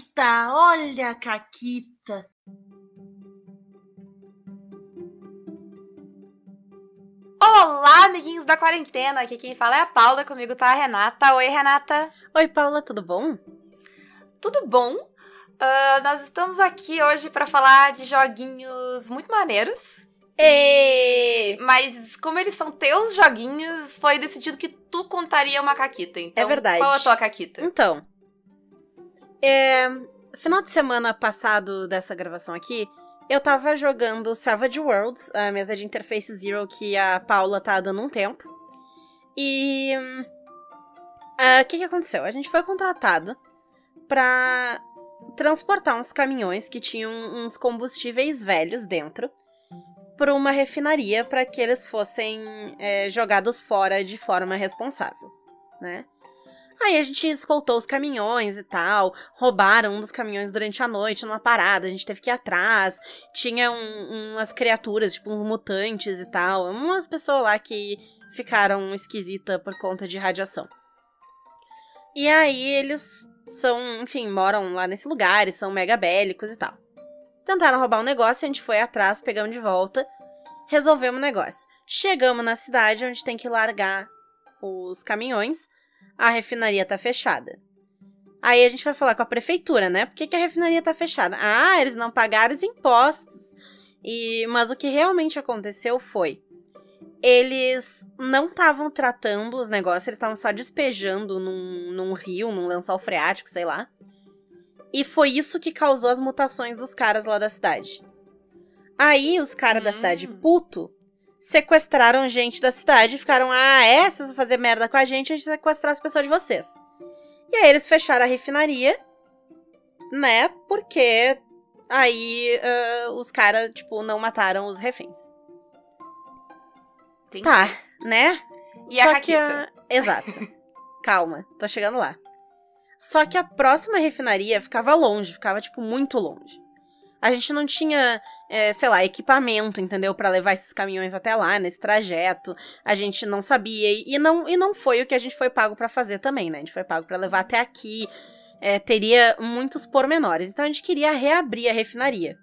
Caquita, olha a Caquita. Olá, amiguinhos da quarentena. Aqui quem fala é a Paula, comigo tá a Renata. Oi, Renata. Oi, Paula, tudo bom? Tudo bom? Uh, nós estamos aqui hoje para falar de joguinhos muito maneiros. E... Mas como eles são teus joguinhos, foi decidido que tu contaria uma caquita. Então, é verdade. Qual a tua caquita? Então, é... final de semana passado dessa gravação aqui, eu tava jogando Savage Worlds, a mesa de interface Zero que a Paula tá dando um tempo. E o uh, que, que aconteceu? A gente foi contratado pra transportar uns caminhões que tinham uns combustíveis velhos dentro para uma refinaria para que eles fossem é, jogados fora de forma responsável, né? Aí a gente escoltou os caminhões e tal, roubaram um dos caminhões durante a noite numa parada, a gente teve que ir atrás, tinha um, umas criaturas, tipo uns mutantes e tal, umas pessoas lá que ficaram esquisitas por conta de radiação. E aí eles são, enfim, moram lá nesse lugar e são mega bélicos e tal. Tentaram roubar um negócio, a gente foi atrás, pegamos de volta, resolvemos o negócio. Chegamos na cidade onde tem que largar os caminhões, a refinaria tá fechada. Aí a gente vai falar com a prefeitura, né? Por que, que a refinaria tá fechada? Ah, eles não pagaram os impostos. E, mas o que realmente aconteceu foi eles não estavam tratando os negócios, eles estavam só despejando num, num rio, num lençol freático, sei lá. E foi isso que causou as mutações dos caras lá da cidade. Aí os caras hum. da cidade, hum. puto, sequestraram gente da cidade e ficaram: ah? Vocês vão fazer merda com a gente, a gente sequestrar as pessoas de vocês. E aí eles fecharam a refinaria, né? Porque aí uh, os caras, tipo, não mataram os reféns. Entendi. Tá, né? E Só a que a... Exato. Calma, tô chegando lá. Só que a próxima refinaria ficava longe, ficava, tipo, muito longe. A gente não tinha, é, sei lá, equipamento, entendeu? para levar esses caminhões até lá, nesse trajeto. A gente não sabia. E não, e não foi o que a gente foi pago para fazer também, né? A gente foi pago para levar até aqui. É, teria muitos pormenores. Então a gente queria reabrir a refinaria.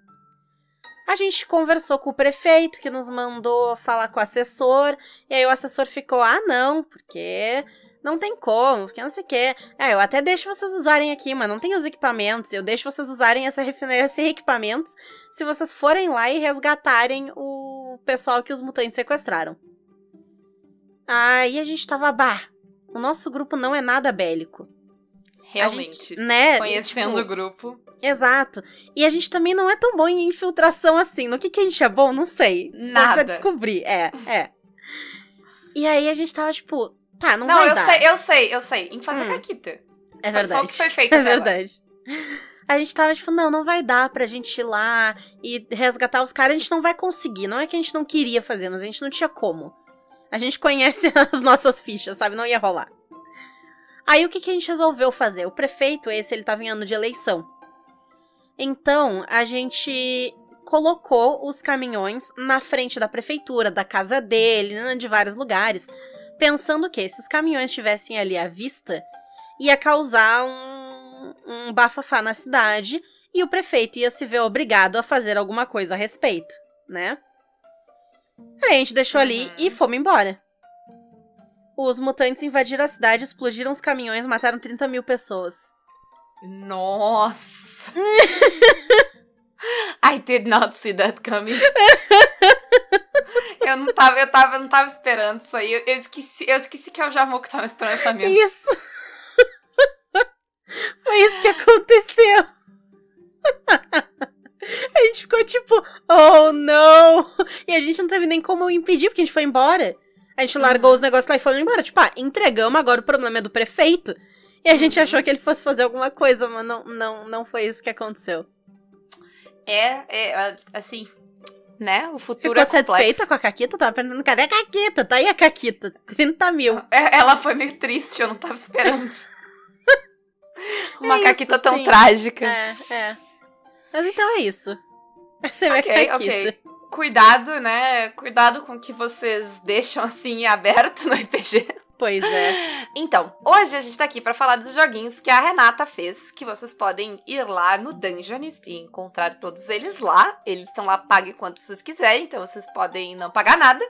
A gente conversou com o prefeito, que nos mandou falar com o assessor, e aí o assessor ficou: ah, não, porque não tem como, porque não sei o quê. É, eu até deixo vocês usarem aqui, mas não tem os equipamentos. Eu deixo vocês usarem essa refinaria sem equipamentos se vocês forem lá e resgatarem o pessoal que os mutantes sequestraram. Aí a gente tava, bah, o nosso grupo não é nada bélico. Realmente. Gente, né? Conhecendo tipo, o grupo. Exato. E a gente também não é tão bom em infiltração assim. No que, que a gente é bom? Não sei. Nada. Dá pra descobrir. É, é. E aí a gente tava, tipo, tá, não, não vai eu dar. sei, eu sei, eu sei. Em fazer hum. caquita. É verdade. Foi só o que foi feito É verdade. A gente tava tipo, não, não vai dar pra gente ir lá e resgatar os caras. A gente não vai conseguir. Não é que a gente não queria fazer, mas a gente não tinha como. A gente conhece as nossas fichas, sabe? Não ia rolar. Aí o que, que a gente resolveu fazer? O prefeito, esse, ele tava em ano de eleição. Então, a gente colocou os caminhões na frente da prefeitura, da casa dele, né, de vários lugares, pensando que se os caminhões estivessem ali à vista, ia causar um, um bafafá na cidade e o prefeito ia se ver obrigado a fazer alguma coisa a respeito, né? Aí a gente deixou ali uhum. e fomos embora. Os mutantes invadiram a cidade, explodiram os caminhões, mataram 30 mil pessoas. Nossa! I did not see that coming. eu não tava, eu tava, eu não tava esperando isso aí. Eu, eu esqueci, eu esqueci que é o Jamu que tava estourando essa mesa. Isso! Foi isso que aconteceu. A gente ficou tipo, oh não! E a gente não teve nem como impedir, porque a gente foi embora. A gente largou os negócios lá e foi embora. Tipo, ah, entregamos, agora o problema é do prefeito. E a gente uhum. achou que ele fosse fazer alguma coisa, mas não, não, não foi isso que aconteceu. É, é assim, né? O futuro Ficou é complexo. satisfeita com a Caquita? Tava perguntando, cadê a Caquita? Tá aí a Caquita, 30 mil. É, ela foi meio triste, eu não tava esperando. Uma é Caquita isso, tão sim. trágica. É, é. Mas então é isso. Essa é a minha okay, Caquita. Ok, cuidado, né? Cuidado com o que vocês deixam assim aberto no RPG. Pois é. Então, hoje a gente tá aqui pra falar dos joguinhos que a Renata fez, que vocês podem ir lá no Dungeons e encontrar todos eles lá. Eles estão lá, pague quanto vocês quiserem, então vocês podem não pagar nada.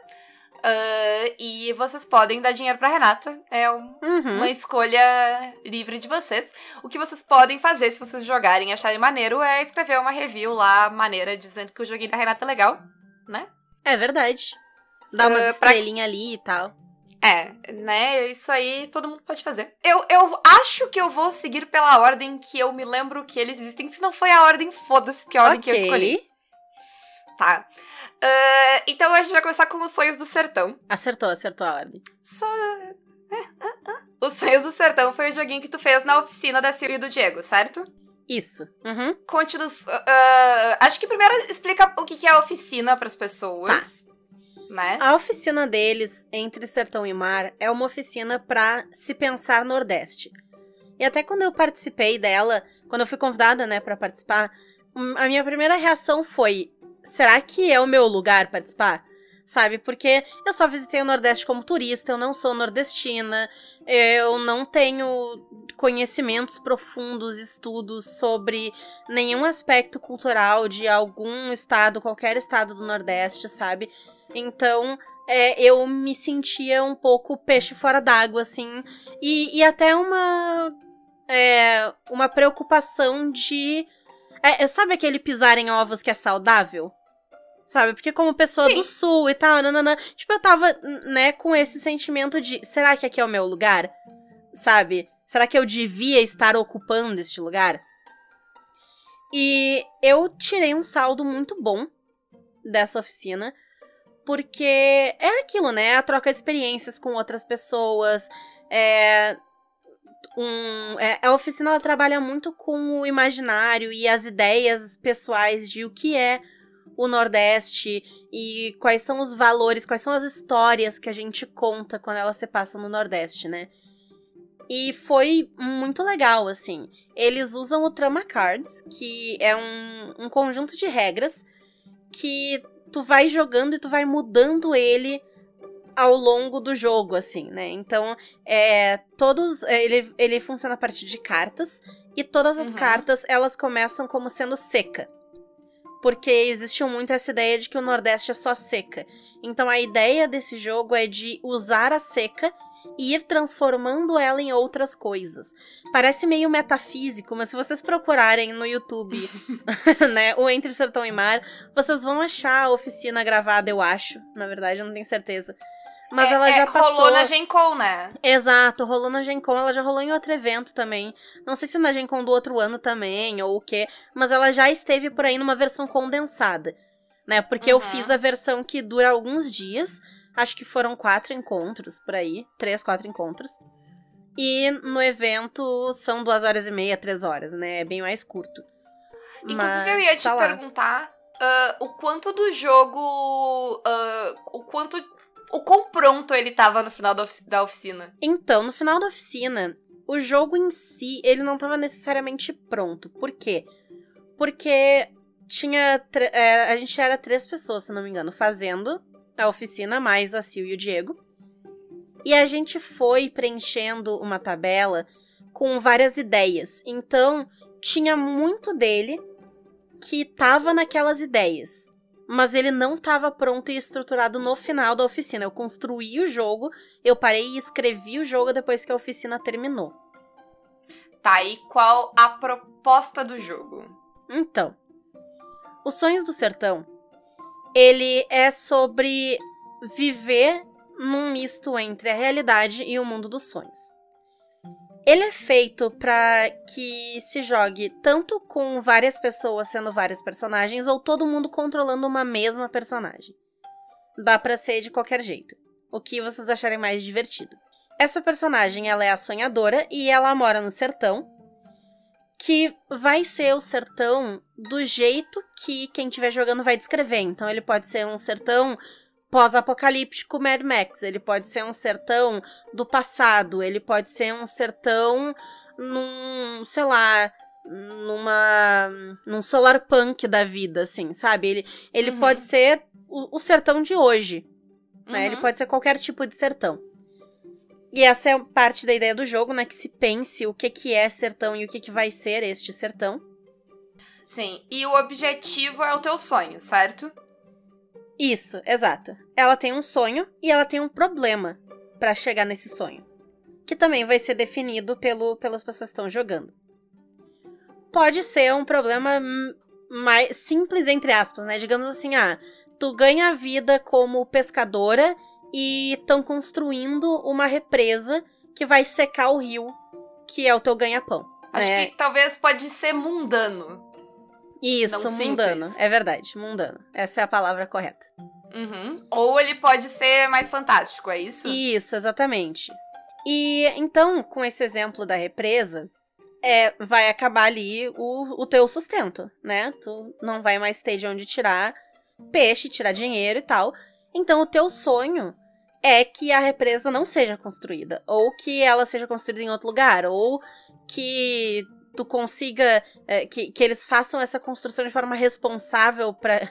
Uh, e vocês podem dar dinheiro pra Renata. É um, Uhum. uma escolha livre de vocês. O que vocês podem fazer se vocês jogarem e acharem maneiro é escrever uma review lá, maneira, dizendo que o joguinho da Renata é legal, né? É verdade. Dá uma pra- estrelinha ali e tal. É, né? Isso aí todo mundo pode fazer. Eu, eu acho que eu vou seguir pela ordem que eu me lembro que eles existem. Se não foi a ordem, foda-se, porque é a ordem que eu escolhi. Tá. Ah, então a gente vai começar com os sonhos do sertão. Acertou, acertou a ordem. Só. Os sonhos do sertão foi o joguinho que tu fez na oficina da Silvia e do Diego, certo? Isso. Uhum. Conte-nos. ah, acho que primeiro explica o que que é a oficina pras pessoas. Né? A oficina deles, entre Sertão e Mar, é uma oficina pra se pensar Nordeste. E até quando eu participei dela, quando eu fui convidada, né, para participar, hum, a minha primeira reação foi: será que é o meu lugar participar? Sabe? Porque eu só visitei o Nordeste como turista, eu não sou nordestina, eu não tenho conhecimentos profundos, estudos sobre nenhum aspecto cultural de algum estado, qualquer estado do Nordeste, sabe? Então, é, eu me sentia um pouco peixe fora d'água, assim. E, e até uma. é, uma preocupação de. é, é, sabe aquele pisar em ovos que é saudável? Sabe? Porque como pessoa Sim. do sul e tal, nananã, tipo, eu tava, né, com esse sentimento de, será que aqui é o meu lugar? Sabe? Será que eu devia estar ocupando este lugar? E eu tirei um saldo muito bom dessa oficina, porque é aquilo, né? A troca de experiências com outras pessoas. É, um, é, a oficina ela trabalha muito com o imaginário e as ideias pessoais de o que é o Nordeste e quais são os valores, quais são as histórias que a gente conta quando elas se passam no Nordeste, né? E foi muito legal, assim. Eles usam o Trama Cards, que é um, um conjunto de regras que tu vai jogando e tu vai mudando ele ao longo do jogo, assim, né? Então, é, todos. é, Ele, ele funciona a partir de cartas, e todas as Uhum. cartas elas começam como sendo seca. Porque existiu muito essa ideia de que o Nordeste é só seca. Então a ideia desse jogo é de usar a seca e ir transformando ela em outras coisas. Parece meio metafísico, mas se vocês procurarem no YouTube, né, o Entre Sertão e Mar, vocês vão achar a oficina gravada, eu acho. Na verdade, eu não tenho certeza. Mas É- ela é, já passou. Rolou na Gen Con, né? Exato, rolou na Gen Con, ela já rolou em outro evento também. Não sei se na Gen Con do outro ano também, ou o quê, mas ela já esteve por aí numa versão condensada, né? Porque eu Uhum. fiz a versão que dura alguns dias, acho que foram quatro encontros por aí, três, quatro encontros. E no evento são duas horas e meia, três horas, né? É bem mais curto. Inclusive, Mas eu ia te tá perguntar ah, o quanto do jogo. ah, o quanto. O quão pronto ele tava no final da, ofi- da oficina. Então, no final da oficina, o jogo em si, ele não estava necessariamente pronto. Por quê? Porque tinha. é, a gente era três pessoas, se não me engano, fazendo a oficina, mais a Sil e o Diego. E a gente foi preenchendo uma tabela com várias ideias. Então, tinha muito dele que tava naquelas ideias. Mas ele não estava pronto e estruturado no final da oficina. Eu construí o jogo, eu parei e escrevi o jogo depois que a oficina terminou. Tá, e qual a proposta do jogo? Então, Os Sonhos do Sertão, ele é sobre viver num misto entre a realidade e o mundo dos sonhos. Ele é feito para que se jogue tanto com várias pessoas sendo vários personagens ou todo mundo controlando uma mesma personagem. Dá pra ser de qualquer jeito. O que vocês acharem mais divertido. Essa personagem, ela é a sonhadora e ela mora no sertão, que vai ser o sertão do jeito que quem estiver jogando vai descrever. Então ele pode ser um sertão pós-apocalíptico Mad Max, ele pode ser um sertão do passado, ele pode ser um sertão num, sei lá, numa num solar punk da vida, assim, sabe? Ele, ele Uhum. pode ser o, o sertão de hoje, né? Uhum. Ele pode ser qualquer tipo de sertão. E essa é parte da ideia do jogo, né? Que se pense o que, que é sertão e o que, que vai ser este sertão. Sim, e o objetivo é o teu sonho, certo? Isso, exato. Ela tem um sonho e ela tem um problema para chegar nesse sonho, que também vai ser definido pelo, pelas pessoas que estão jogando. Pode ser um problema mais simples entre aspas, né? Digamos assim, ah, tu ganha vida como pescadora e estão construindo uma represa que vai secar o rio, que é o teu ganha-pão. Acho né? que talvez pode ser mundano. Isso, não mundano. simples. É verdade, mundano. Essa é a palavra correta. Uhum. Ou ele pode ser mais fantástico, é isso? Isso, exatamente. E então, com esse exemplo da represa, é, vai acabar ali o, o teu sustento, né? Tu não vai mais ter de onde tirar peixe, tirar dinheiro e tal. Então, o teu sonho é que a represa não seja construída, ou que ela seja construída em outro lugar, ou que tu consiga é, que, que eles façam essa construção de forma responsável pra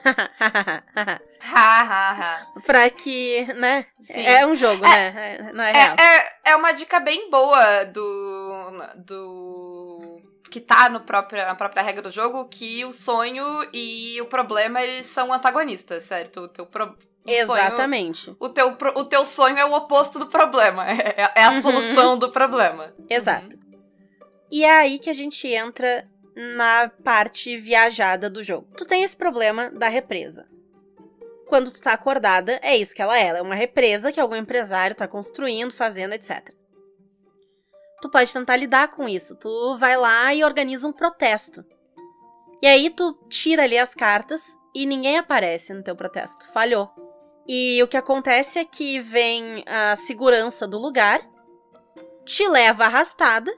para que, né? Sim. É um jogo, né? É- Não é real. É, é, é uma dica bem boa do. do. que tá no próprio, na própria regra do jogo, que o sonho e o problema eles são antagonistas, certo? O teu pro, o sonho- Exatamente. o, teu, o teu sonho é o oposto do problema. É, é a Uhum. solução do problema. Exato. E é aí que a gente entra na parte viajada do jogo. Tu tem esse problema da represa. Quando tu tá acordada, é isso que ela é. Ela é uma represa que algum empresário tá construindo, fazendo, etc. Tu pode tentar lidar com isso. Tu vai lá e organiza um protesto. E aí tu tira ali as cartas e ninguém aparece no teu protesto. Falhou. E o que acontece é que vem a segurança do lugar, te leva arrastada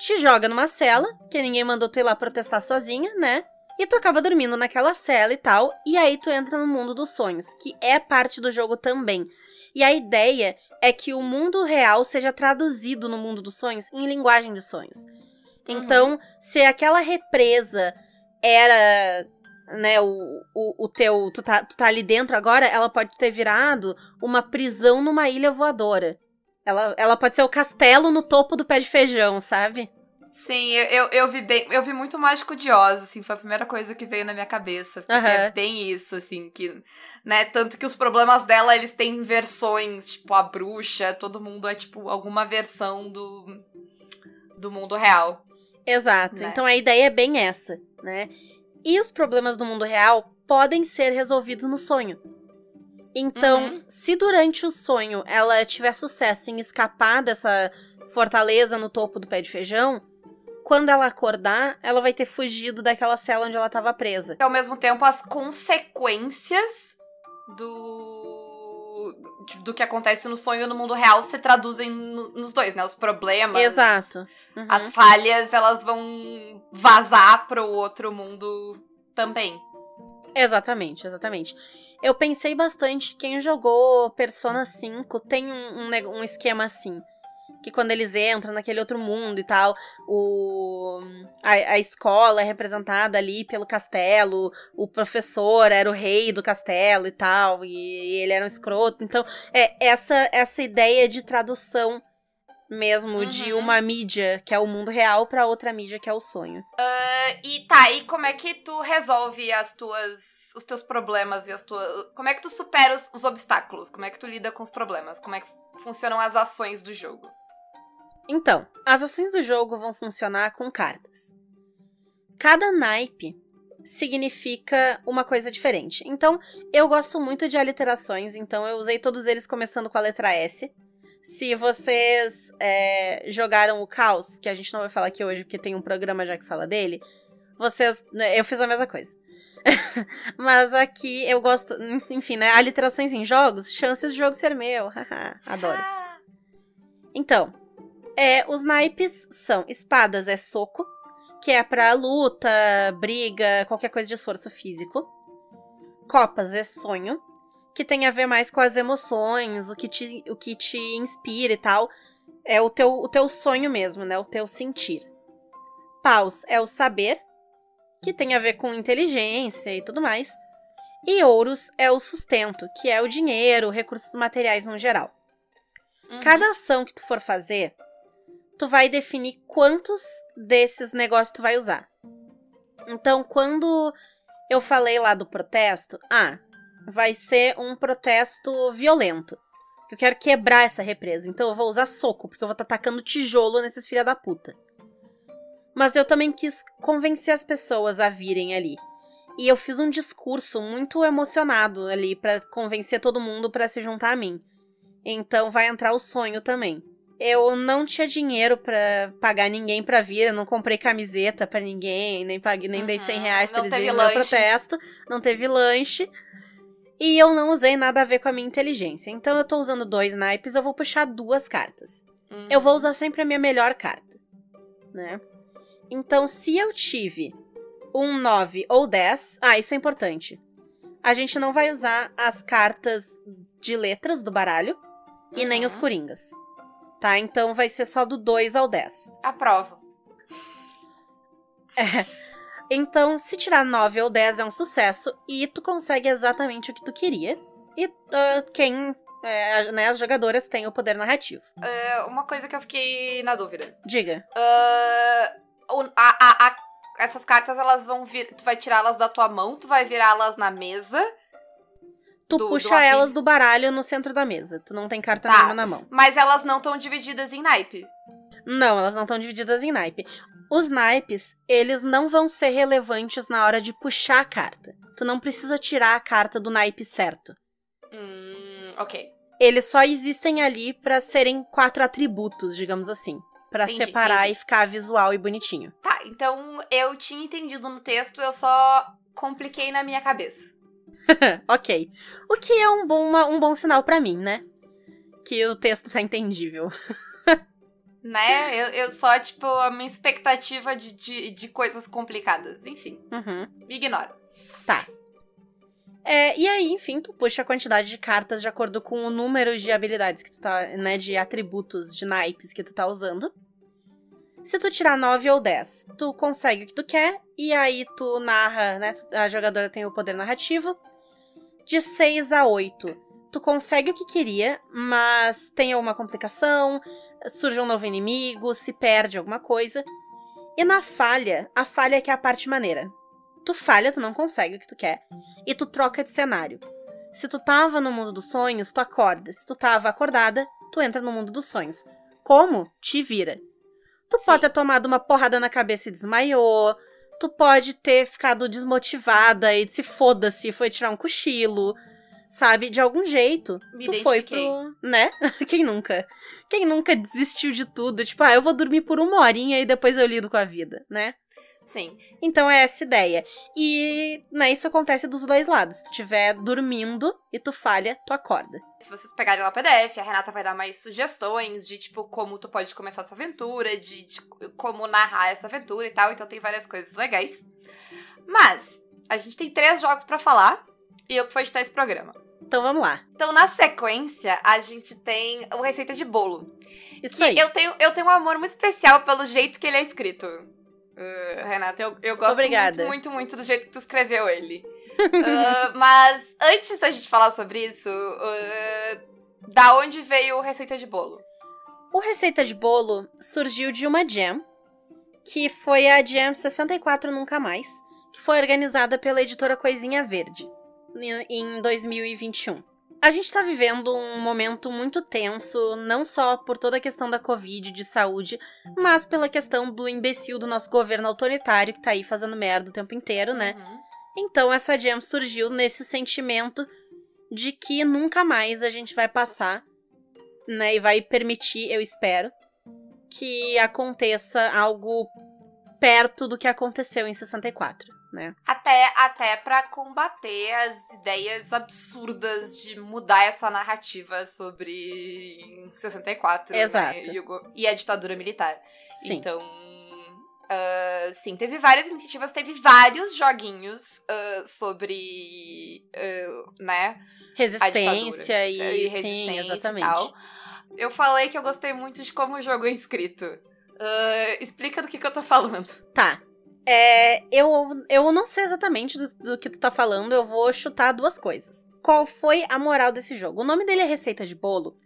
te joga numa cela, que ninguém mandou tu ir lá protestar sozinha, né? E tu acaba dormindo naquela cela e tal, e aí tu entra no mundo dos sonhos, que é parte do jogo também. E a ideia é que o mundo real seja traduzido no mundo dos sonhos em linguagem de sonhos. Então, se aquela represa era, né, o, o, o teu. Tu tá, tu tá ali dentro agora, ela pode ter virado uma prisão numa ilha voadora. Ela, ela pode ser o castelo no topo do pé de feijão, sabe? Sim, eu, eu, eu vi bem. Eu vi muito Mágico de Oz, assim, foi a primeira coisa que veio na minha cabeça. Porque Aham. é bem isso, assim, que. Né, tanto que os problemas dela, eles têm versões, tipo, a bruxa, todo mundo é, tipo, alguma versão do. do mundo real. Exato. Né? Então a ideia é bem essa, né? E os problemas do mundo real podem ser resolvidos no sonho. Então, Uhum. se durante o sonho ela tiver sucesso em escapar dessa fortaleza no topo do pé de feijão, quando ela acordar, ela vai ter fugido daquela cela onde ela estava presa. E ao mesmo tempo, as consequências do. do que acontece no sonho e no mundo real se traduzem no- nos dois, né? Os problemas. Exato. Uhum. As falhas, elas vão vazar pro outro mundo também. Exatamente, exatamente. Eu pensei bastante, quem jogou Persona 5 tem um, um, um esquema assim. Que quando eles entram naquele outro mundo e tal, o, a, a escola é representada ali pelo castelo, o professor era o rei do castelo e tal, e, ele era um escroto. Então, é essa, essa ideia de tradução mesmo de Uhum. uma mídia, que é o mundo real, pra outra mídia, que é o sonho. E tá, e como é que tu resolve as tuas. Os teus problemas e as tuas. Como é que tu supera os, os obstáculos? Como é que tu lida com os problemas? Como é que funcionam as ações do jogo? Então, as ações do jogo vão funcionar com cartas. Cada naipe significa uma coisa diferente. Então, eu gosto muito de aliterações, então eu usei todos eles começando com a letra S. Se vocês é, jogaram o Caos, que a gente não vai falar aqui hoje porque tem um programa já que fala dele, vocês. né, Eu fiz a mesma coisa. Mas aqui eu gosto. Enfim, né? Aliterações em jogos, chances do jogo ser meu. Adoro. Então, é, os naipes são espadas é soco, que é pra luta, briga, qualquer coisa de esforço físico. Copas é sonho, que tem a ver mais com as emoções, o que te, o que te inspira e tal. É o teu, o teu sonho mesmo, né? O teu sentir. Paus é o saber, que tem a ver com inteligência e tudo mais. E ouros é o sustento, que é o dinheiro, recursos materiais no geral. Uhum. Cada ação que tu for fazer, tu vai definir quantos desses negócios tu vai usar. Então, quando eu falei lá do protesto, ah, vai ser um protesto violento. Eu quero quebrar essa represa, então eu vou usar soco, porque eu vou estar tacando tijolo nesses filha da puta. Mas eu também quis convencer as pessoas a virem ali. E eu fiz um discurso muito emocionado ali para convencer todo mundo para se juntar a mim. Então vai entrar o sonho também. Eu não tinha dinheiro para pagar ninguém pra vir, eu não comprei camiseta para ninguém, nem paguei, nem dei 100 Uhum, reais pra eles virem no meu protesto, não teve lanche. E eu não usei nada a ver com a minha inteligência. Então eu tô usando dois naipes, eu vou puxar duas cartas. Uhum. Eu vou usar sempre a minha melhor carta, né? Então, se eu tive um 9 ou 10, ah, isso é importante. A gente não vai usar as cartas de letras do baralho e nem os Uhum. coringas. Tá? Então vai ser só do 2 ao 10. Aprovo. Então, se tirar 9 ou 10 é um sucesso e tu consegue exatamente o que tu queria. E ah, quem, é, né, as jogadoras têm o poder narrativo. É, uma coisa que eu fiquei na dúvida. Diga. O- a- a- a- essas cartas, elas vão vir. Tu vai tirá-las da tua mão, tu vai virá-las na mesa. Tu Do- do puxa afim. elas do baralho no centro da mesa. Tu não tem carta Tá. nenhuma na mão. Mas elas não estão divididas em naipe. Não, elas não estão divididas em naipe. Os naipes, eles não vão ser relevantes na hora de puxar a carta. Tu não precisa tirar a carta do naipe certo. Hum, ok. Eles só existem ali pra serem quatro atributos, digamos assim. Pra Entendi, separar entendi. e ficar visual e bonitinho. Tá, então eu tinha entendido no texto, eu só compliquei na minha cabeça. ok. O que é um bom, uma- um bom sinal pra mim, né? Que o texto tá entendível. Né? Eu, eu só, tipo, a minha expectativa de, de, de coisas complicadas. Enfim, Uhum. ignora. Tá. É, e aí, enfim, tu puxa a quantidade de cartas de acordo com o número de habilidades que tu tá, né, de atributos, de naipes que tu tá usando. Se tu tirar 9 ou 10, tu consegue o que tu quer, e aí tu narra, né, a jogadora tem o poder narrativo. De 6 a 8, tu consegue o que queria, mas tem alguma complicação, surge um novo inimigo, se perde alguma coisa. E na falha, a falha é que é a parte maneira. Tu falha, tu não consegue o que tu quer, e tu troca de cenário. Se tu tava no mundo dos sonhos, tu acorda. Se tu tava acordada, tu entra no mundo dos sonhos. Como? Te vira. Tu Sim. pode ter tomado uma porrada na cabeça e desmaiou. Tu pode ter ficado desmotivada e se foda-se, foi tirar um cochilo. Sabe? De algum jeito, Me tu foi pro. Né? Quem nunca? Quem nunca desistiu de tudo? Tipo, ah, eu vou dormir por uma horinha e depois eu lido com a vida, né? Sim. Então é essa ideia. E né, isso acontece dos dois lados. Se tu estiver dormindo e tu falha, tu acorda. Se vocês pegarem lá o PDF, a Renata vai dar mais sugestões de, tipo, como tu pode começar essa aventura, de, de como narrar essa aventura e tal. Então tem várias coisas legais. Mas, a gente tem três jogos pra falar e eu que vou editar esse programa. Então vamos lá. Então, na sequência, a gente tem o Receita de Bolo. Isso aí. eu tenho, eu tenho um amor muito especial pelo jeito que ele é escrito. Uh, Renata, eu, eu gosto Obrigada. muito, muito, muito do jeito que tu escreveu ele. Uh, mas antes da gente falar sobre isso, uh, da onde veio o Receita de Bolo? O Receita de Bolo surgiu de uma jam, que foi a Jam 64 Nunca Mais, que foi organizada pela editora Coisinha Verde, em- em 2021. A gente tá vivendo um momento muito tenso, não só por toda a questão da Covid, de saúde, mas pela questão do imbecil do nosso governo autoritário que tá aí fazendo merda o tempo inteiro, né? Uhum. Então essa jam surgiu nesse sentimento de que nunca mais a gente vai passar, né, e vai permitir, eu espero, que aconteça algo perto do que aconteceu em 64, né? Até, até pra combater as ideias absurdas de mudar essa narrativa sobre 64 né, Exato. e, e a ditadura militar. Sim. Então, ah, sim, teve várias iniciativas, teve vários joguinhos ah, sobre, ah, né. Resistência e, sim, resistência exatamente. E tal. Eu falei que eu gostei muito de como o jogo é escrito. Explica do que, que eu tô falando. Tá. É, eu, eu não sei exatamente do, do que tu tá falando, eu vou chutar duas coisas. Qual foi a moral desse jogo? O nome dele é Receita de Bolo,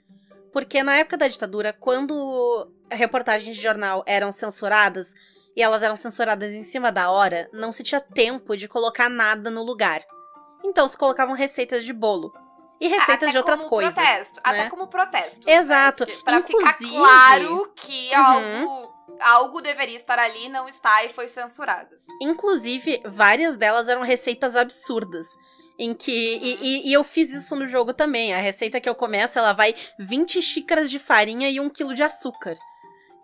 Porque na época da ditadura, quando reportagens de jornal eram censuradas, e elas eram censuradas em cima da hora, não se tinha tempo de colocar nada no lugar. Então se colocavam receitas de bolo. E receitas Até de outras coisas. Protesto, né? Até como protesto. Exato. Né? Pra ficar Inclusive- claro que Uhum. algo, algo deveria estar ali, não está e foi censurado. Inclusive, várias delas eram receitas absurdas. Em que. E, e- e eu fiz isso no jogo também. A receita que eu começo, ela vai 20 xícaras de farinha e um quilo de açúcar.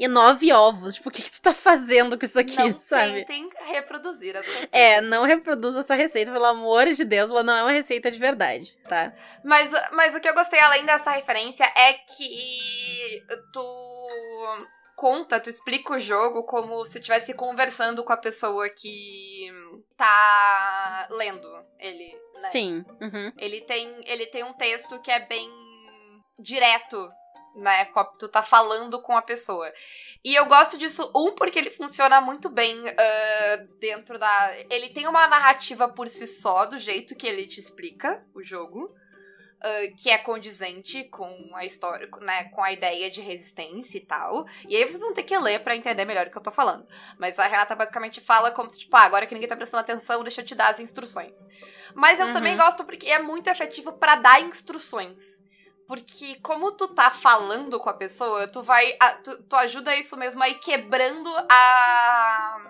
E nove ovos. Tipo, o que, que tu tá fazendo com isso aqui, não sabe? tentem reproduzir as receitas. É, não reproduza essa receita, pelo amor de Deus, ela não é uma receita de verdade, tá? Mas, mas o que eu gostei além dessa referência é que tu conta, tu explica o jogo como se estivesse conversando com a pessoa que tá lendo ele, né? Sim. uhum. Ele tem, ele tem um texto que é bem direto, né? Tu tá falando com a pessoa. E eu gosto disso, um, porque ele funciona muito bem ah, dentro da. Ele tem uma narrativa por si só, do jeito que ele te explica o jogo. Ah, que é condizente com a história, né, com a ideia de resistência e tal. E aí vocês vão ter que ler pra entender melhor o que eu tô falando. Mas a Renata basicamente fala como se, tipo, ah, agora que ninguém tá prestando atenção, deixa eu te dar as instruções. Mas eu Uhum. também gosto porque é muito efetivo pra dar instruções. Porque como tu tá falando com a pessoa, tu vai. a- tu, tu ajuda isso mesmo a ir quebrando a,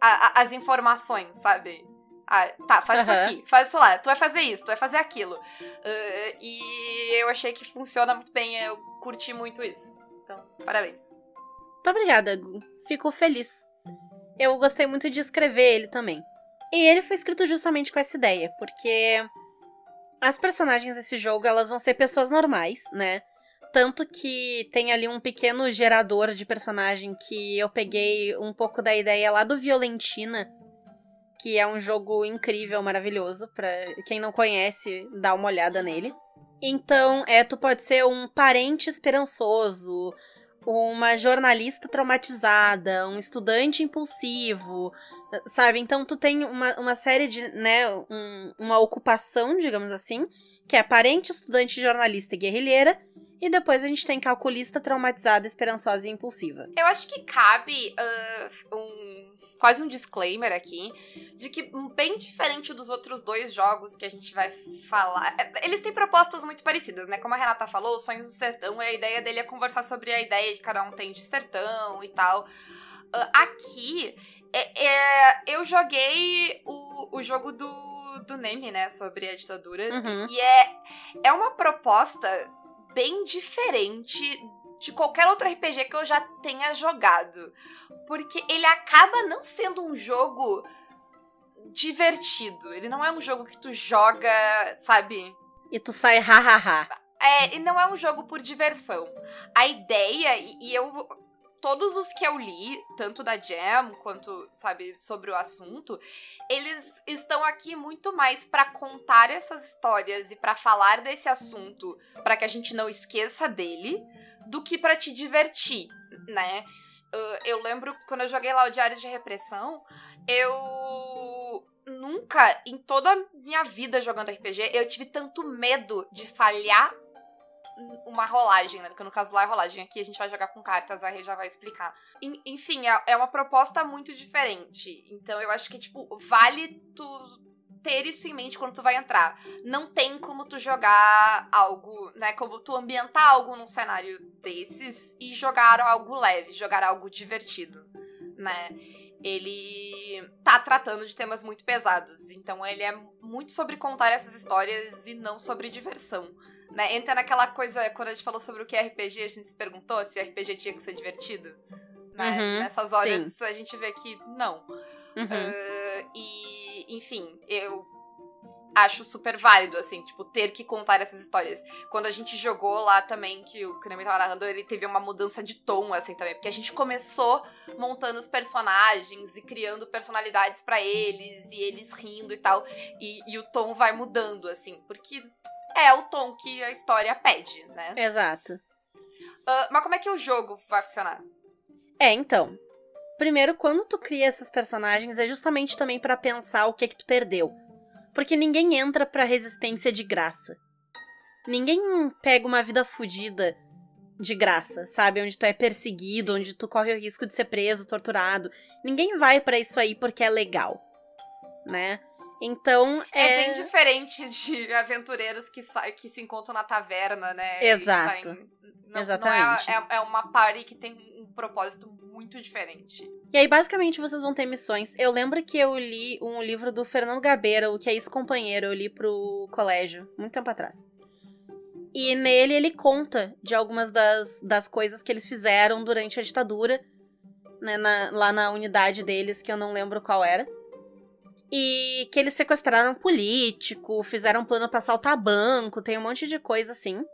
a- a- as informações, sabe? Ah, tá, faz Aham. isso aqui, faz isso lá, tu vai fazer isso, tu vai fazer aquilo. Ah, e eu achei que funciona muito bem, eu curti muito isso. Então, parabéns. Muito obrigada, Gu. Fico feliz. Eu gostei muito de escrever ele também. E ele foi escrito justamente com essa ideia, porque as personagens desse jogo, elas vão ser pessoas normais, né? Tanto que tem ali um pequeno gerador de personagem que eu peguei um pouco da ideia lá do Violentina, que é um jogo incrível, maravilhoso, pra quem não conhece, dá uma olhada nele. Então, é, tu pode ser um parente esperançoso, uma jornalista traumatizada, um estudante impulsivo, sabe? Então tu tem uma, uma série de, né, um- uma ocupação, digamos assim, que é parente, estudante, jornalista e guerrilheira, e depois a gente tem calculista, traumatizada, esperançosa e impulsiva. Eu acho que cabe ah, um quase um disclaimer aqui de que bem diferente dos outros dois jogos que a gente vai falar, é, eles têm propostas muito parecidas, né? Como a Renata falou, os Sonhos do Sertão, a ideia dele é conversar sobre a ideia que cada um tem de sertão e tal. Ah, aqui, é- é, eu joguei o, o jogo do, do Neme, né? Sobre a ditadura. Uhum. E é, é uma proposta bem diferente de qualquer outro RPG que eu já tenha jogado. Porque ele acaba não sendo um jogo divertido. Ele não é um jogo que tu joga, sabe? E tu sai hahaha. É, e não é um jogo por diversão. A ideia, e, e eu. Todos os que eu li, tanto da Jam quanto, sabe, sobre o assunto, eles estão aqui muito mais pra contar essas histórias e pra falar desse assunto, pra que a gente não esqueça dele, do que pra te divertir, né? Uh, eu lembro quando eu joguei lá o Diário de Repressão, eu nunca, em toda a minha vida jogando RPG, eu tive tanto medo de falhar uma rolagem, né? Que no caso lá é rolagem. Aqui a gente vai jogar com cartas, a Rei já vai explicar. En- enfim, é, é uma proposta muito diferente. Então eu acho que, tipo, vale tu ter isso em mente quando tu vai entrar. Não tem como tu jogar algo, né? Como tu ambientar algo num cenário desses e jogar algo leve, jogar algo divertido, né? Ele tá tratando de temas muito pesados. Então ele é muito sobre contar essas histórias e não sobre diversão. Né? Entra naquela coisa, quando a gente falou sobre o que é RPG, a gente se perguntou se RPG tinha que ser divertido. Né? Uhum, Nessas horas a gente vê que não. Uhum. Ah, e, enfim, eu acho super válido, assim, tipo, ter que contar essas histórias. Quando a gente jogou lá também, que o Kremi tava narrando, ele teve uma mudança de tom, assim, também. Porque a gente começou montando os personagens e criando personalidades pra eles, e eles rindo e tal. E, e o tom vai mudando, assim, porque é o tom que a história pede, né? Exato. Ah, mas como é que o jogo vai funcionar? É, então. Primeiro, quando tu cria esses personagens, é justamente também pra pensar o que que tu perdeu. Porque ninguém entra pra resistência de graça. Ninguém pega uma vida fodida de graça, sabe? Onde tu é perseguido, onde tu corre o risco de ser preso, torturado. Ninguém vai pra isso aí porque é legal, né? Então É, é. bem diferente de aventureiros que, sa- que se encontram na taverna, né? Exato. saem- Não, Exatamente. Não é, é, é uma party que tem um propósito muito diferente. E aí, basicamente, vocês vão ter missões. Eu lembro que eu li um livro do Fernando Gabeira, o que é ex-companheiro, eu li pro colégio, muito tempo atrás. E nele ele conta de algumas das, das coisas que eles fizeram durante a ditadura, né, na- lá na unidade deles, que eu não lembro qual era. E que eles sequestraram político, fizeram um plano pra assaltar banco, tem um monte de coisa assim.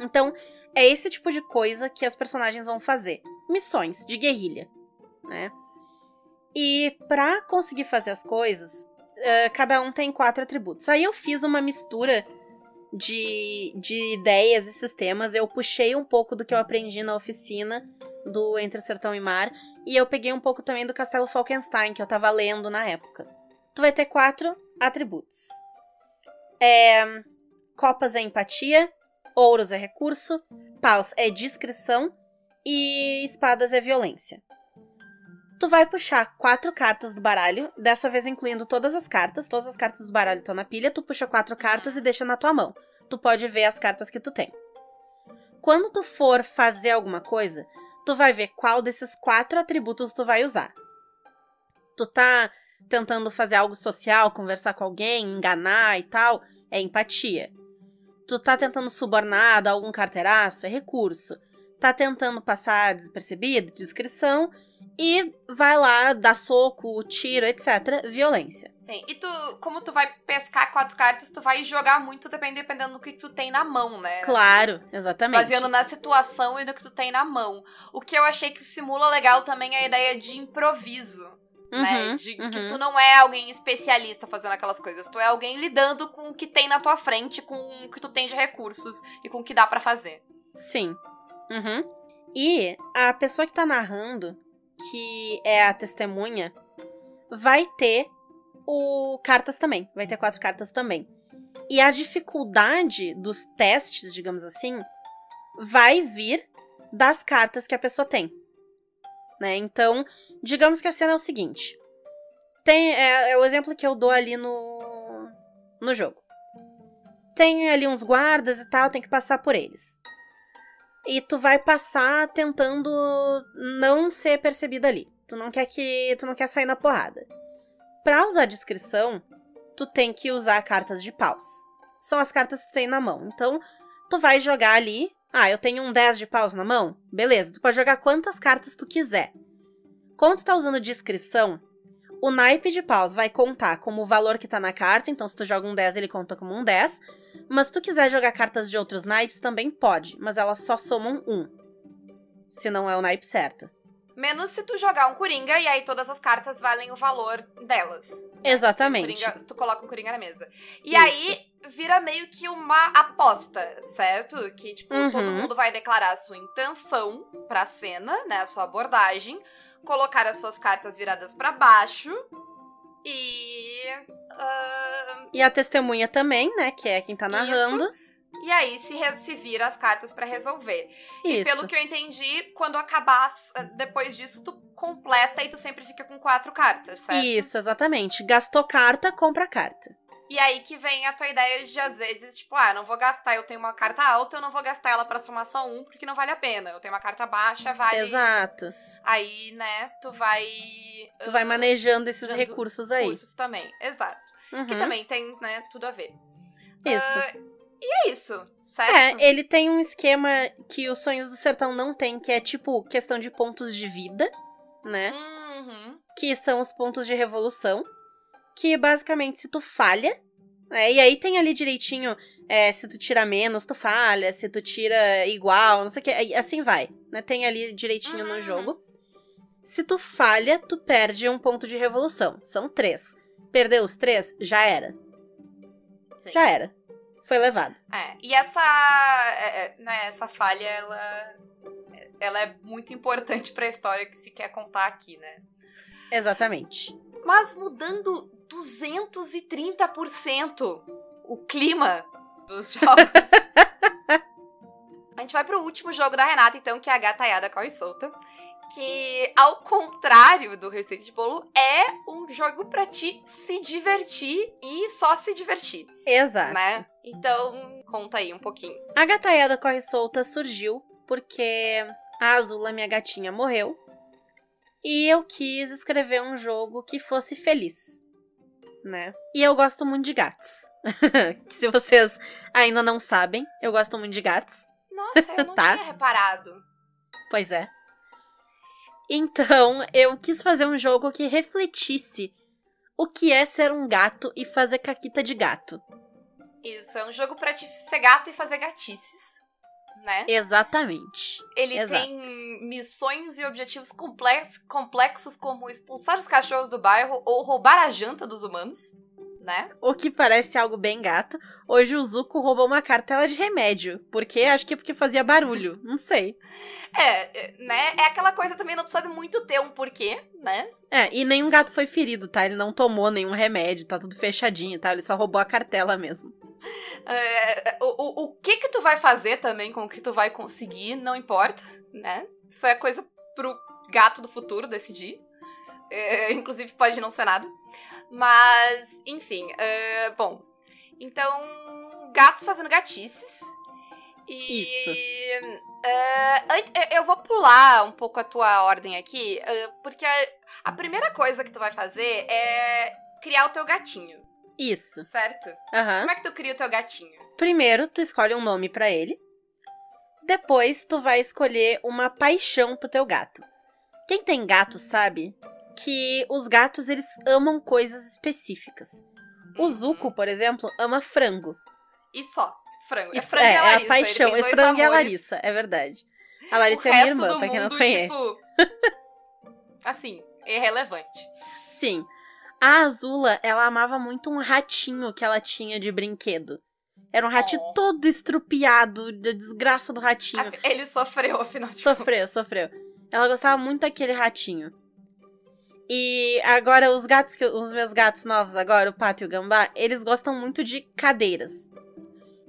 Então, é esse tipo de coisa que as personagens vão fazer. Missões de guerrilha, né? E pra conseguir fazer as coisas, eh, cada um tem quatro atributos. Aí eu fiz uma mistura de, de ideias e sistemas. Eu puxei um pouco do que eu aprendi na oficina do Entre Sertão e Mar. E eu peguei um pouco também do Castelo Falkenstein, que eu tava lendo na época. Tu vai ter quatro atributos. É, copas é empatia, ouros é recurso, paus é discrição e espadas é violência. Tu vai puxar quatro cartas do baralho, dessa vez incluindo todas as cartas. Todas as cartas do baralho estão na pilha. Tu puxa quatro cartas e deixa na tua mão. Tu pode ver as cartas que tu tem. Quando tu for fazer alguma coisa, tu vai ver qual desses quatro atributos tu vai usar. Tu tá tentando fazer algo social, conversar com alguém, enganar e tal, é empatia. Tu tá tentando subornar, dar algum carteiraço, é recurso. Tá tentando passar despercebido, discrição. E vai lá, dá soco, tiro, etc. Violência. Sim. E tu, como tu vai pescar quatro cartas, tu vai jogar muito depend- dependendo do que tu tem na mão, né? Claro, exatamente. Baseando na situação e no que tu tem na mão. O que eu achei que simula legal também é a ideia de improviso. Né? Uhum, De uhum. que tu não é alguém especialista fazendo aquelas coisas. Tu é alguém lidando com o que tem na tua frente, com o que tu tem de recursos e com o que dá pra fazer. Sim. Uhum. E a pessoa que tá narrando, que é a testemunha, vai ter o cartas também. Vai ter quatro cartas também. E a dificuldade dos testes, digamos assim, vai vir das cartas que a pessoa tem. Né? Então, digamos que a cena é o seguinte. Tem, é, é o exemplo que eu dou ali no, no jogo. Tem ali uns guardas e tal, tem que passar por eles. E tu vai passar tentando não ser percebido ali. Tu não quer que. Tu não quer sair na porrada. Pra usar descrição, tu tem que usar cartas de paus. São as cartas que tu tem na mão. Então, tu vai jogar ali. Ah, eu tenho um 10 de paus na mão? Beleza, tu pode jogar quantas cartas tu quiser. Quando tu tá usando descrição, o naipe de paus vai contar como o valor que tá na carta. Então, se tu joga um 10, ele conta como um 10. Mas se tu quiser jogar cartas de outros naipes, também pode. Mas elas só somam um. Se não é o naipe certo. Menos se tu jogar um Coringa e aí todas as cartas valem o valor delas. né? Exatamente. Se, tu, Coringa- se tu coloca um Coringa na mesa. E Isso. aí vira meio que uma aposta, certo? Que, tipo, Uhum. todo mundo vai declarar a sua intenção pra cena, né? A sua abordagem. Colocar as suas cartas viradas pra baixo. E. ah, E a testemunha também, né? Que é quem tá narrando. e aí se, se vira as cartas pra resolver. E Isso. pelo que eu entendi, quando acabar ah, depois disso, tu completa e tu sempre fica com quatro cartas, certo? Isso, exatamente. Gastou carta, compra carta. E aí que vem a tua ideia de, às vezes, tipo, ah, não vou gastar, eu tenho uma carta alta, eu não vou gastar ela pra somar só um, porque não vale a pena. Eu tenho uma carta baixa, vale. Exato. Aí, né, tu vai. Tu vai ah, manejando esses recursos aí. Cursos também, exato. Que Uhum. também tem, né, tudo a ver. Isso. Ah, e é isso, certo? É, ele tem um esquema que os Sonhos do Sertão não tem, que é tipo questão de pontos de vida, né? Uhum. que são os pontos de revolução, que basicamente se tu falha, né, e aí tem ali direitinho, é, se tu tira menos, tu falha, se tu tira igual, não sei o que, assim vai, né, tem ali direitinho Uhum. no jogo. Se tu falha, tu perde um ponto de revolução, são três. Perdeu os três, já era, Sim. já era, foi levado. É, e essa, é, é, né, essa falha, ela, ela é muito importante pra história que se quer contar aqui, né? Exatamente. Mas mudando 230% o clima dos jogos. a gente vai pro último jogo da Renata, então, que é a Gataiada Corre Solta. Que, ao contrário do Receita de Bolo, é um jogo pra ti se divertir e só se divertir, Exato. né? Então, conta aí um pouquinho. A gataiada corre solta surgiu porque a Azula, minha gatinha, morreu. E eu quis escrever um jogo que fosse feliz, né? E eu gosto muito de gatos. Se vocês ainda não sabem, eu gosto muito de gatos. Nossa, eu não Tá. tinha reparado. Pois é. Então, eu quis fazer um jogo que refletisse o que é ser um gato e fazer caquita de gato. Isso, é um jogo pra te ser gato e fazer gatices, né? Exatamente. Ele Exato. tem missões e objetivos complex- complexos como expulsar os cachorros do bairro ou roubar a janta dos humanos, né? O que parece algo bem gato. Hoje o Zuko roubou uma cartela de remédio. Por quê? Acho que é porque fazia barulho. Não sei. É, é, né? É aquela coisa também, não precisa muito ter um porquê, né? É, e nenhum gato foi ferido, tá? Ele não tomou nenhum remédio, tá tudo fechadinho, tá? Ele só roubou a cartela mesmo. É, o, o, o que que tu vai fazer também com o que tu vai conseguir, não importa, né? Isso é coisa pro gato do futuro decidir. É, inclusive, pode não ser nada. Mas, enfim, é, bom. Então, gatos fazendo gatices. E. Isso. ant- eu- vou pular um pouco a tua ordem aqui, é, porque a, a primeira coisa que tu vai fazer é criar o teu gatinho, Isso. certo? Aham. Como é que tu cria o teu gatinho? Primeiro, tu escolhe um nome pra ele. Depois, tu vai escolher uma paixão pro teu gato. Quem tem gato sabe que os gatos eles amam coisas específicas. O Uhum. Zuko, por exemplo, ama frango. E só. Frango. é Isso frango é, e a é Larissa. a paixão. É frango e a amores. Larissa, é verdade. A O Larissa é minha irmã, pra quem não mundo, conhece. Tipo, assim, irrelevante. Sim. A Azula, ela amava muito um ratinho que ela tinha de brinquedo. Era um ratinho Oh. todo estrupiado, da desgraça do ratinho. Ele sofreu, afinal de Sofreu, contas. sofreu. Ela gostava muito daquele ratinho. E agora os gatos que os meus gatos novos agora, o Pato e o Gambá, eles gostam muito de cadeiras.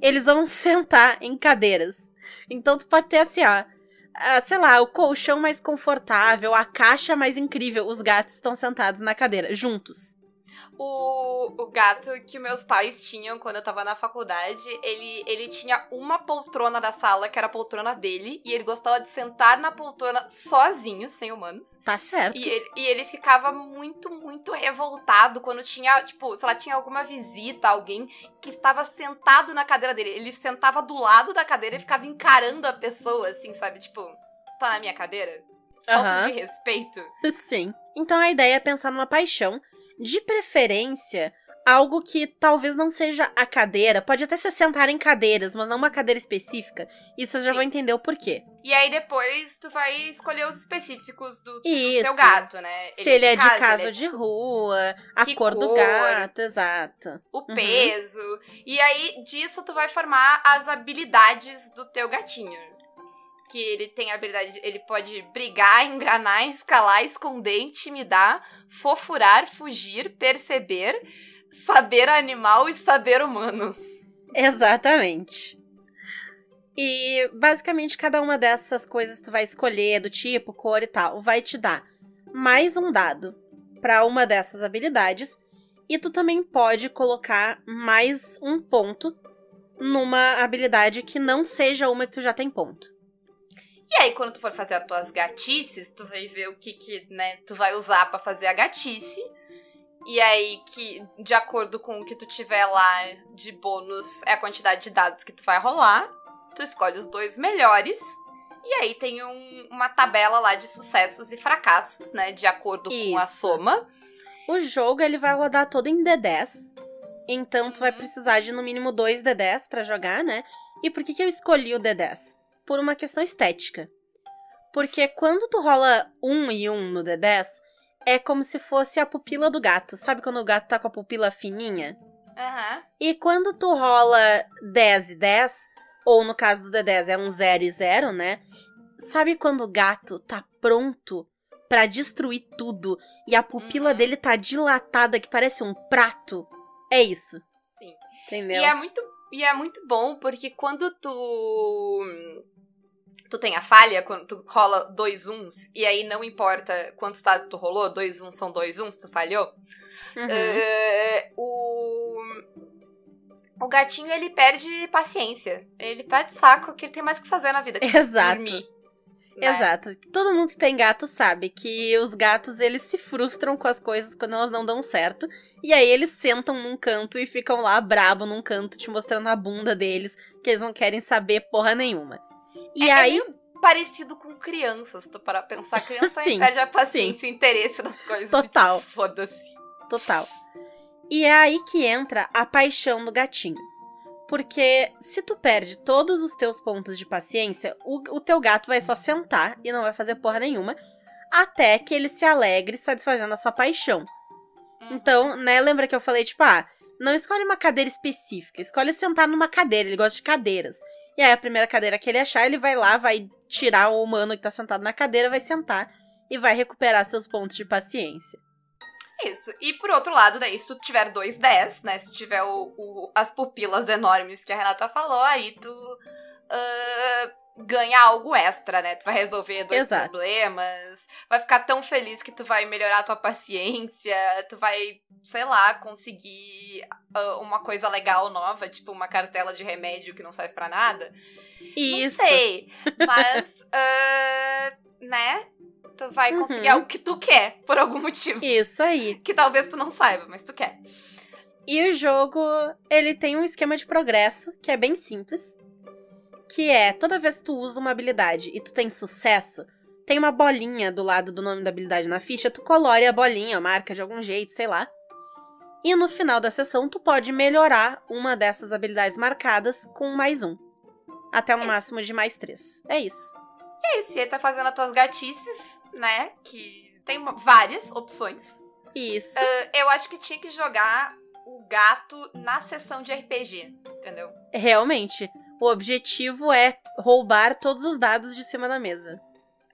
Eles vão sentar em cadeiras. Então tu pode ter assim, ó, ah, sei lá, o colchão mais confortável, a caixa mais incrível. Os gatos estão sentados na cadeira, juntos. O, o gato que meus pais tinham quando eu tava na faculdade, ele, ele tinha uma poltrona da sala, que era a poltrona dele, e ele gostava de sentar na poltrona sozinho, sem humanos. Tá certo. E ele, e ele ficava muito, muito revoltado quando tinha, tipo, se lá tinha alguma visita, alguém que estava sentado na cadeira dele. Ele sentava do lado da cadeira e ficava encarando a pessoa, assim, sabe? Tipo, tá na minha cadeira? Falta Aham. de respeito. Sim. Então a ideia é pensar numa paixão, de preferência, algo que talvez não seja a cadeira, pode até se sentar em cadeiras, mas não uma cadeira específica. E vocês já Sim. vão entender o porquê. E aí depois tu vai escolher os específicos do, do teu gato, né? Se ele é de casa, ele ou é de rua, a Que cor do cor? gato, exato. o Uhum. peso. E aí, disso, tu vai formar as habilidades do teu gatinho. Que ele tem a habilidade, ele pode brigar, enganar, escalar, esconder, intimidar, fofurar, fugir, perceber, saber animal e saber humano. Exatamente. E basicamente cada uma dessas coisas tu vai escolher, do tipo, cor e tal, vai te dar mais um dado para uma dessas habilidades. E tu também pode colocar mais um ponto numa habilidade que não seja uma que tu já tem ponto. E aí, quando tu for fazer as tuas gatices, tu vai ver o que que, né, tu vai usar pra fazer a gatice. E aí, que de acordo com o que tu tiver lá de bônus, é a quantidade de dados que tu vai rolar. Tu escolhe os dois melhores. E aí tem um- uma tabela lá de sucessos e fracassos, né, de acordo com a Isso. soma. O jogo ele vai rodar todo em D10. Então tu vai Uhum. precisar de no mínimo dois D10 pra jogar, né? E por que, que eu escolhi o D10? Por uma questão estética. Porque quando tu rola um e um no D10, é como se fosse a pupila do gato. Sabe quando o gato tá com a pupila fininha? Aham. E quando tu rola 10 e 10, ou no caso do D10 é um 0 e 0, né? Sabe quando o gato tá pronto pra destruir tudo e a pupila Uhum. dele tá dilatada que parece um prato? É isso, Sim. entendeu? E é muito. E é muito bom porque quando tu tu tem a falha, quando tu rola dois uns, e aí não importa quantos dados tu rolou, dois uns são dois uns, tu falhou. Uhum. É, o. O gatinho, ele perde paciência. Ele perde saco, que ele tem mais o que fazer na vida. Tipo, Exato. dormir, né? Exato. Todo mundo que tem gato sabe que os gatos, eles se frustram com as coisas quando elas não dão certo. E aí eles sentam num canto e ficam lá brabo num canto, te mostrando a bunda deles, que eles não querem saber porra nenhuma. E É- é aí, meio parecido com crianças, se tu parar pra pensar. Criança Sim, perde a paciência e o interesse nas coisas. Total. Foda-se. total. E é aí que entra a paixão do gatinho. Porque se tu perde todos os teus pontos de paciência, o, o teu gato vai só sentar e não vai fazer porra nenhuma, até que ele se alegre satisfazendo a sua paixão. Hum. Então, né, lembra que eu falei, tipo, ah, não escolhe uma cadeira específica, escolhe sentar numa cadeira, ele gosta de cadeiras. E aí, a primeira cadeira que ele achar, ele vai lá, vai tirar o humano que tá sentado na cadeira, vai sentar e vai recuperar seus pontos de paciência. Isso. E por outro lado, daí, se tu tiver dois 10, né? Se tu tiver o, o- as pupilas enormes que a Renata falou, aí tu ah, ganha algo extra, né? Tu vai resolver dois Exato. problemas, vai ficar tão feliz que tu vai melhorar a tua paciência, tu vai, sei lá, conseguir ah, uma coisa legal nova, tipo uma cartela de remédio que não serve pra nada. Isso. Não sei, mas, ah, né? Tu vai conseguir Uhum. algo que tu quer, por algum motivo. Isso aí. Que talvez tu não saiba, mas tu quer. E o jogo, ele tem um esquema de progresso que é bem simples, que é toda vez que tu usa uma habilidade e tu tem sucesso, tem uma bolinha do lado do nome da habilidade na ficha, tu colore a bolinha, marca de algum jeito, sei lá. E no final da sessão, tu pode melhorar uma dessas habilidades marcadas com mais um. Até um Isso. máximo de mais três. É isso. É isso, e aí tá fazendo as tuas gatices, né? Que tem várias opções. Isso. Ah, eu acho que tinha que jogar o gato na sessão de RPG, entendeu? Realmente. O objetivo é roubar todos os dados de cima da mesa.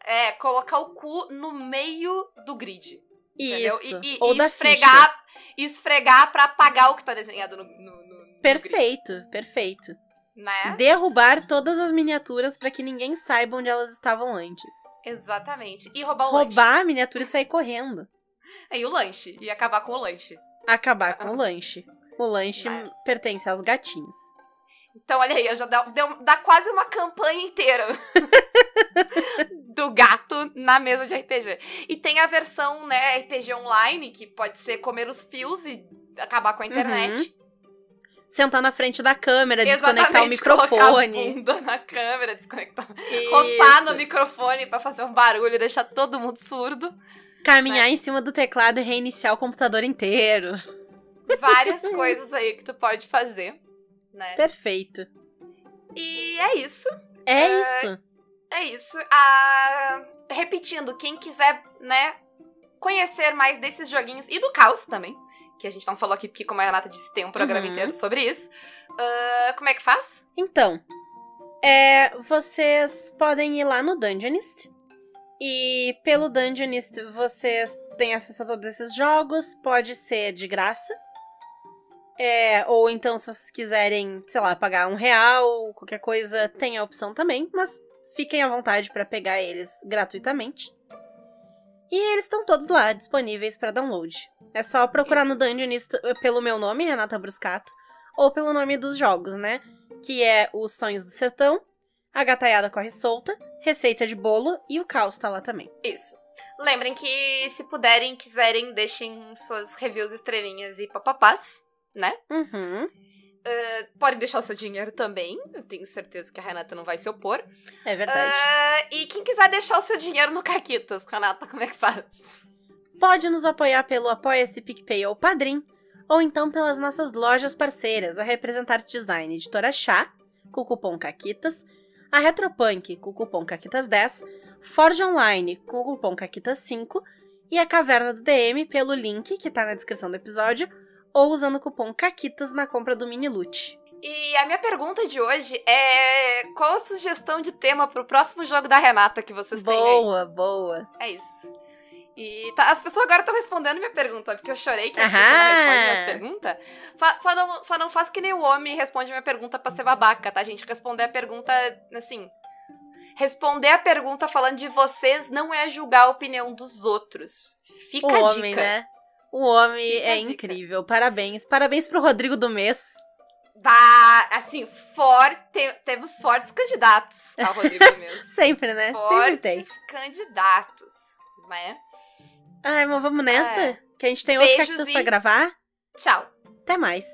É, colocar o cu no meio do grid. Entendeu? Isso. E, e- Ou e da esfregar, esfregar pra apagar o que tá desenhado no, no, no- no grid, Perfeito, perfeito. né? Derrubar todas as miniaturas pra que ninguém saiba onde elas estavam antes. Exatamente. E roubar o lanche. Roubar a miniatura e sair correndo. E o lanche. E acabar com o lanche. Acabar com o lanche. O lanche Vai. pertence aos gatinhos. Então, olha aí, já dá, deu- dá quase uma campanha inteira do gato na mesa de RPG. E tem a versão, né, RPG online, que pode ser comer os fios e acabar com a internet. Sentar na frente da câmera, desconectar o Exatamente, Colocar a microfone. bunda na câmera, desconectar. Isso. Roçar no microfone pra fazer um barulho, deixar todo mundo surdo. Caminhar em cima do teclado e reiniciar o computador inteiro. Várias coisas aí que tu pode fazer, né? Perfeito. E é isso. É, É, isso. É isso. Ah, repetindo, quem quiser, né, conhecer mais desses joguinhos e do caos também, que a gente não falou aqui, porque como a Renata disse, tem um programa Uhum. inteiro sobre isso. Ah, como é que faz? Então, é, vocês podem ir lá no Dungeonist. E pelo Dungeonist vocês têm acesso a todos esses jogos. Pode ser de graça. É, ou então, se vocês quiserem, sei lá, pagar um real, qualquer coisa, tem a opção também. Mas fiquem à vontade para pegar eles gratuitamente. E eles estão todos lá, disponíveis para download. É só procurar Isso. no Dungeonist eh, pelo meu nome, Renata Bruscato, ou pelo nome dos jogos, né? que é Os Sonhos do Sertão, A Gataiada Corre Solta, Receita de Bolo e o Caos tá lá também. Isso. Lembrem que, se puderem, quiserem, deixem suas reviews, estrelinhas e papapás, né? Uhum, Podem deixar o seu dinheiro também. Eu tenho certeza que a Renata não vai se opor. é verdade. Ah, e quem quiser deixar o seu dinheiro no Caquitas, Renata, como é que faz? Pode nos apoiar pelo Apoia-se PicPay ou Padrim, ou então pelas nossas lojas parceiras, a Representar Design Editora Chá, com o cupom CAQUITAS, a Retropunk, com o cupom CAQUITAS10, Forge Online, com o cupom CAQUITAS5, e a Caverna do DM pelo link que tá na descrição do episódio, ou usando o cupom CAQUITAS na compra do mini loot. E a minha pergunta de hoje é: qual a sugestão de tema pro próximo jogo da Renata que vocês têm aí? Boa, boa. É isso. E tá- as pessoas agora estão respondendo minha pergunta, porque eu chorei que as Aham. pessoas não respondem as perguntas. Só, só, não, só não faz que nem o homem responde minha pergunta pra ser babaca, tá, gente? Responder a pergunta, assim. Responder a pergunta falando de vocês não é julgar a opinião dos outros. Fica O a homem, dica. né? O homem Fica é incrível. Parabéns. Parabéns pro Rodrigo do mês. Bah, assim, forte, temos fortes candidatos ao Rodrigo mesmo. Sempre, né? Sempre tem. fortes candidatos. Né? Ai, mas vamos nessa? É. Que a gente tem outro Beijos cactus e- pra gravar. Tchau. Até mais.